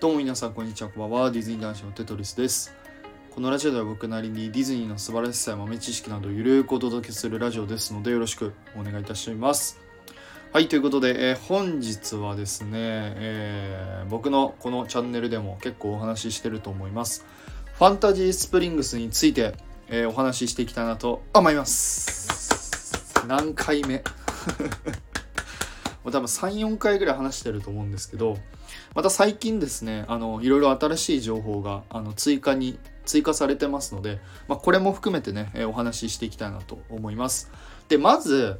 どうも皆さんこんにちは。こんばんは。ディズニー男子のテトリスです。このラジオでは僕なりにディズニーの素晴らしさや豆知識などゆるくお届けするラジオですのでよろしくお願いいたします。はいということで、えー本日はですね、えー僕のこのチャンネルでも結構お話ししてると思います。ファンタジースプリングスについて、えーお話ししていきたいなと思います。何回目？もう多分34回ぐらい話してると思うんですけどまた最近ですねあのいろいろ新しい情報があの追加に追加されてますので、まあ、これも含めてね、えお話ししていきたいなと思います。でまず、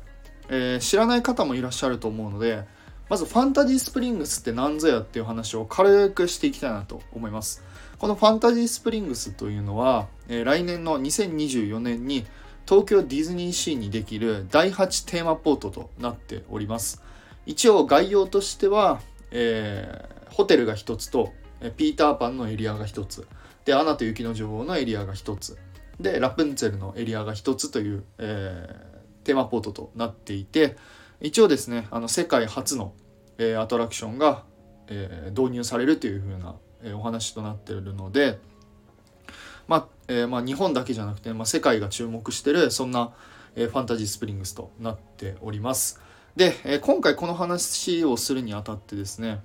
えー知らない方もいらっしゃると思うのでまずファンタジースプリングスって何ぞやっていう話を軽くしていきたいなと思います。このファンタジースプリングスというのは、えー来年の2024年に東京ディズニーシーにできる第8テーマポートとなっております。一応概要としては、えーホテルが1つとえピーターパンのエリアが1つでアナと雪の女王のエリアが1つでラプンツェルのエリアが1つという、えーテーマポートとなっていて一応ですねあの世界初の、えーアトラクションが、えー導入されるという風な、えお話となっているのでまあ、えーまあ、日本だけじゃなくて、まあ、世界が注目してるそんな、えファンタジースプリングスとなっております。で、え今回この話をするにあたってですね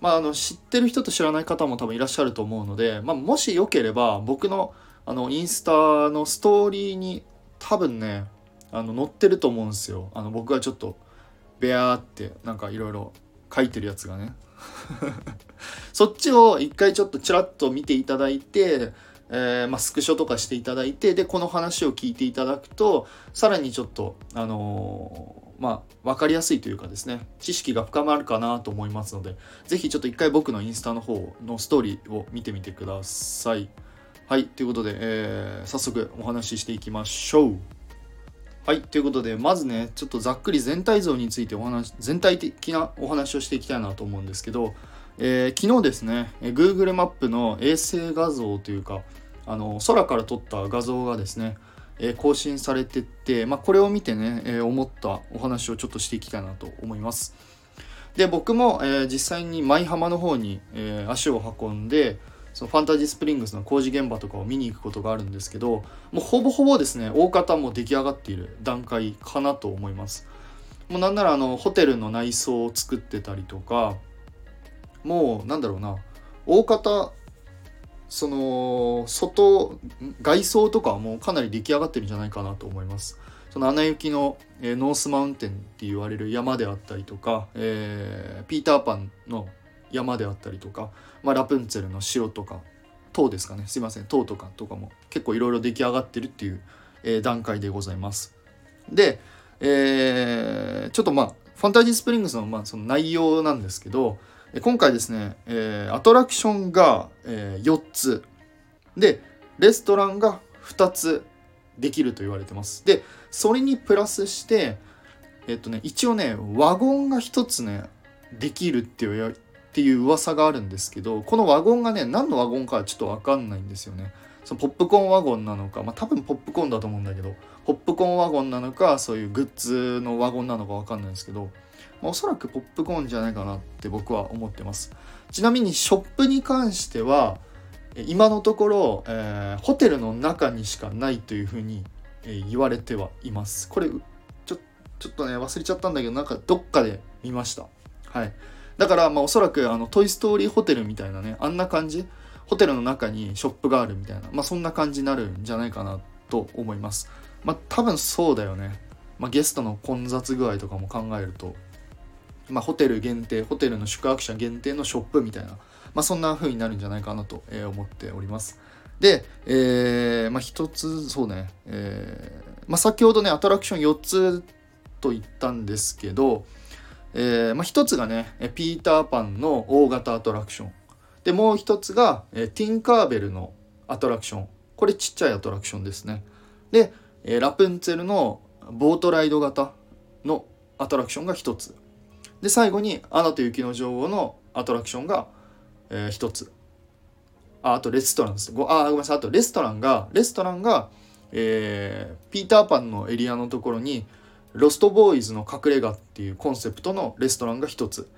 まあ、あの知ってる人と知らない方も多分いらっしゃると思うので、まあ、もしよければ僕のあのインスタのストーリーに多分ねあの載ってると思うんですよ。あの僕がちょっとベアーってなんかいろいろ書いてるやつがね。そっちを一回ちょっとちらっと見ていただいて、えーまあ、スクショとかしていただいてでこの話を聞いていただくとさらにちょっとあのーまあ分かりやすいというかですね知識が深まるかなと思いますのでぜひちょっと一回僕のインスタの方のストーリーを見てみてください。はい、ということで、えー早速お話ししていきましょう。はい、ということで、まずね、ちょっとざっくり全体像についてお話、全体的なお話をしていきたいなと思うんですけど、えー昨日ですね、Google マップの衛星画像というか、あの空から撮った画像がですね、え更新されてって、まあ、これを見てね、え思ったお話をちょっとしていきたいなと思います。で僕も、え実際に舞浜の方に、え足を運んでそのファンタジースプリングスの工事現場とかを見に行くことがあるんですけどもうほぼほぼですね大方も出来上がっている段階かなと思いますもうなんならあのホテルの内装を作ってたりとかもうなんだろうな大方その外外装とかはもうかなり出来上がってるんじゃないかなと思います。そのアナ雪の、えーノースマウンテンって言われる山であったりとか、えーピーターパンの山であったりとか、まあ、ラプンツェルの城とか塔ですかね。すいません。塔とかとかも結構いろいろ出来上がってるっていう、えー段階でございます。で、えーちょっとまあファンタジースプリングスの,、まあその内容なんですけど今回ですね、えーアトラクションが、えー4つ。でレストランが2つできると言われてます。でそれにプラスしてえっとね一応ねワゴンが1つねできるっていうっていう噂があるんですけどこのワゴンがね何のワゴンかはちょっと分かんないんですよね。そのポップコーンワゴンなのかまあ多分ポップコーンだと思うんだけどポップコーンワゴンなのかそういうグッズのワゴンなのか分かんないんですけど、まあ、おそらくポップコーンじゃないかなって僕は思ってます。ちなみにショップに関しては今のところ、えーホテルの中にしかないというふうに、えー言われてはいます。これちょちょっとね忘れちゃったんだけどなんかどっかで見ました。はい。だからまあおそらくあのトイ・ストーリーホテルみたいなねあんな感じ？ホテルの中にショップがあるみたいな。まあそんな感じになるんじゃないかなと思います。まあ多分そうだよね、まあ、ゲストの混雑具合とかも考えるとまあホテル限定ホテルの宿泊者限定のショップみたいなまあそんな風になるんじゃないかなと思っております。で、えーまあ一つそうね、えーまあ先ほどねアトラクション4つと言ったんですけど、えーまあ、一つがねピーターパンの大型アトラクション。でもう一つがえティンカーベルのアトラクション。これちっちゃいアトラクションですね。でえラプンツェルのボートライド型のアトラクションが一つ。で最後に「アナと雪の女王」のアトラクションが、えー一つ。ああとレストランです。ごあごめんなさい。あとレストランがレストランが、えーピーターパンのエリアのところにロストボーイズの隠れ家っていうコンセプトのレストランが一つ、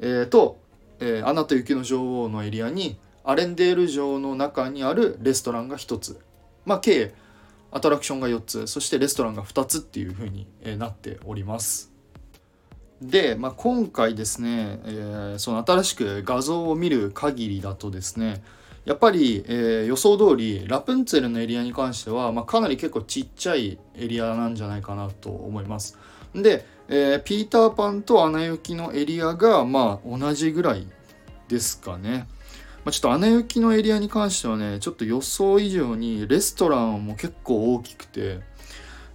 えーと、えー、アナと雪の女王のエリアにアレンデール城の中にあるレストランが1つ。まあ計アトラクションが4つ。そしてレストランが2つっていう風になっております。で、まあ、今回ですね、えー、その新しく画像を見る限りだとですねやっぱり、えー、予想通りラプンツェルのエリアに関しては、まあ、かなり結構ちっちゃいエリアなんじゃないかなと思います。で、えー、ピーターパンとアナ雪のエリアがまあ同じぐらいですかね。まあ、ちょっとアナ雪のエリアに関してはねちょっと予想以上にレストランも結構大きくて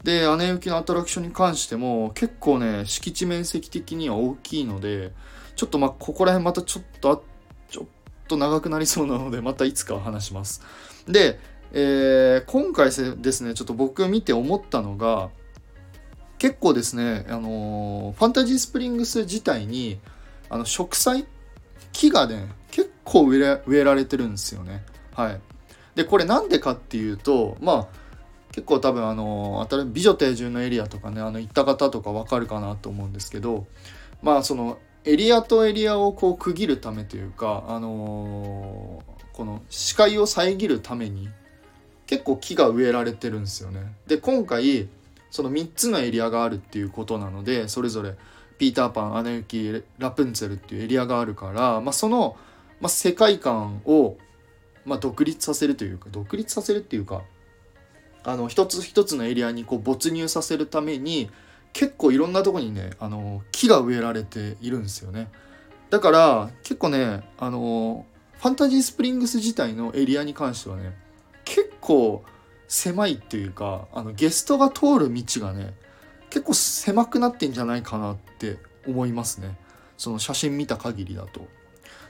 でアナ雪のアトラクションに関しても結構ね敷地面積的には大きいのでちょっとまあここら辺またちょっとちょっと長くなりそうなのでまたいつか話します。で、えー、今回ですねちょっと僕見て思ったのが結構ですね、あのー、ファンタジースプリングス自体にあの植栽木がね結構植え植えられてるんですよね。はい、でこれなんでかっていうとまあ結構多分あの美女定住のエリアとかねあの行った方とかわかるかなと思うんですけどまあそのエリアとエリアをこう区切るためというか、あのー、この視界を遮るために結構木が植えられてるんですよね。で今回その3つのエリアがあるっていうことなのでそれぞれピーターパンアナ雪ラプンツェルっていうエリアがあるから、まあ、その、まあ、世界観を、まあ、独立させるというか独立させるっていうかあの一つ一つのエリアにこう没入させるために結構いろんなとこにねあの木が植えられているんですよねだから結構ねあのファンタジースプリングス自体のエリアに関してはね結構狭いっていうかあのゲストが通る道がね結構狭くなってんじゃないかなって思いますねその写真見た限りだと。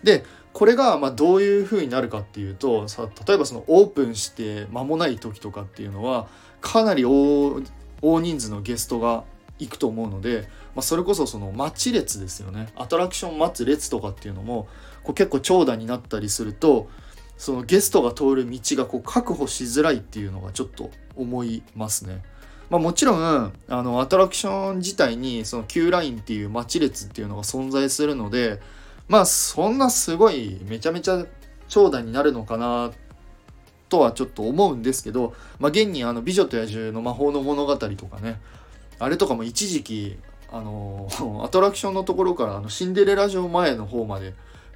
でこれがまどういう風になるかっていうとさ例えばそのオープンして間もない時とかっていうのはかなり大人数のゲストが行くと思うので、まあ、それこそその待ち列ですよねアトラクション待つ列とかっていうのもこう結構長蛇になったりするとそのゲストが通る道がこう確保しづらいっていうのがちょっと思いますね。まあ、もちろんあのアトラクション自体にその Q ラインっていう待ち列っていうのが存在するのでまあそんなすごいめちゃめちゃ長蛇になるのかなとはちょっと思うんですけど、まあ、現にあの「美女と野獣」の魔法の物語とかねあれとかも一時期あの アトラクションのところからあのシンデレラ城前の方まで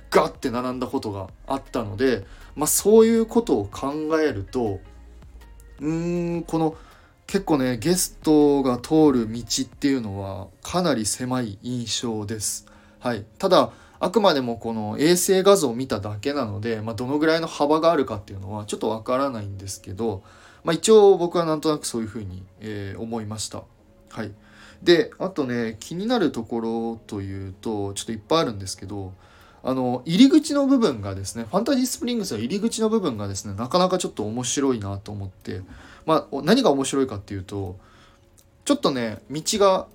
ガッて並んだことがあったので、まあ、そういうことを考えるとうーんこの結構ねゲストが通る道っていうのはかなり狭い印象です。はい、ただあくまでもこの衛星画像を見ただけなので、まあ、どのぐらいの幅があるかっていうのはちょっとわからないんですけど、まあ、一応僕はなんとなくそういうふうに、えー、思いました。はい、であとね気になるところというとちょっといっぱいあるんですけどあの入り口の部分がですねファンタジースプリングスの入り口の部分がですねなかなかちょっと面白いなと思ってまあ何が面白いかっていうとちょっとね道が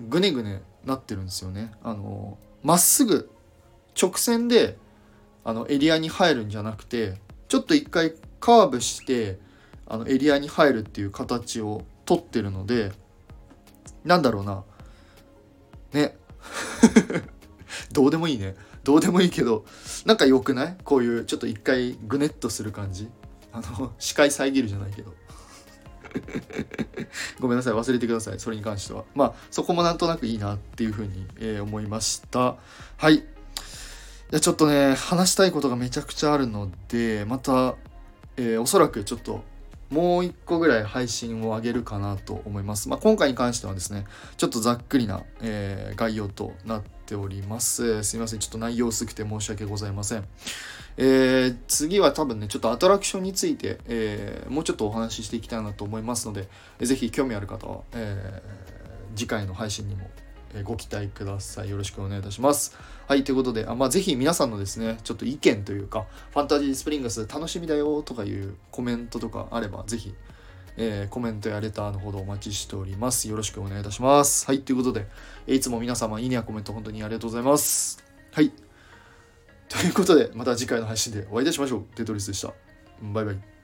ぐねぐねなってるんですよねあのまっすぐ直線であのエリアに入るんじゃなくてちょっと一回カーブしてあのエリアに入るっていう形をとってるのでなんだろうな。ね。どうでもいいね。どうでもいいけどなんか良くない？こういうちょっと一回グネッとする感じ。あの視界遮るじゃないけど。ごめんなさい。忘れてください。それに関しては。まあそこもなんとなくいいなっていうふうに、えー、思いました。はい。いやちょっとね話したいことがめちゃくちゃあるのでまた、えー、おそらくちょっともう一個ぐらい配信を上げるかなと思います。まあ、今回に関してはですね、ちょっとざっくりな、えー、概要となっております。すいません、ちょっと内容薄くて申し訳ございません。えー、次は多分ね、ちょっとアトラクションについて、えー、もうちょっとお話ししていきたいなと思いますので、ぜひ興味ある方は、え次回の配信にもご期待ください。よろしくお願いいたします。はい、ということで、あまあ、ぜひ皆さんのですね、ちょっと意見というか、ファンタジースプリングス楽しみだよとかいうコメントとかあれば、ぜひ、えー、コメントやレターのほどお待ちしております。よろしくお願いいたします。はい、ということで、いつも皆様、いいねやコメント本当にありがとうございます。はい。ということで、また次回の配信でお会いいたしましょう。テトリスでした。バイバイ。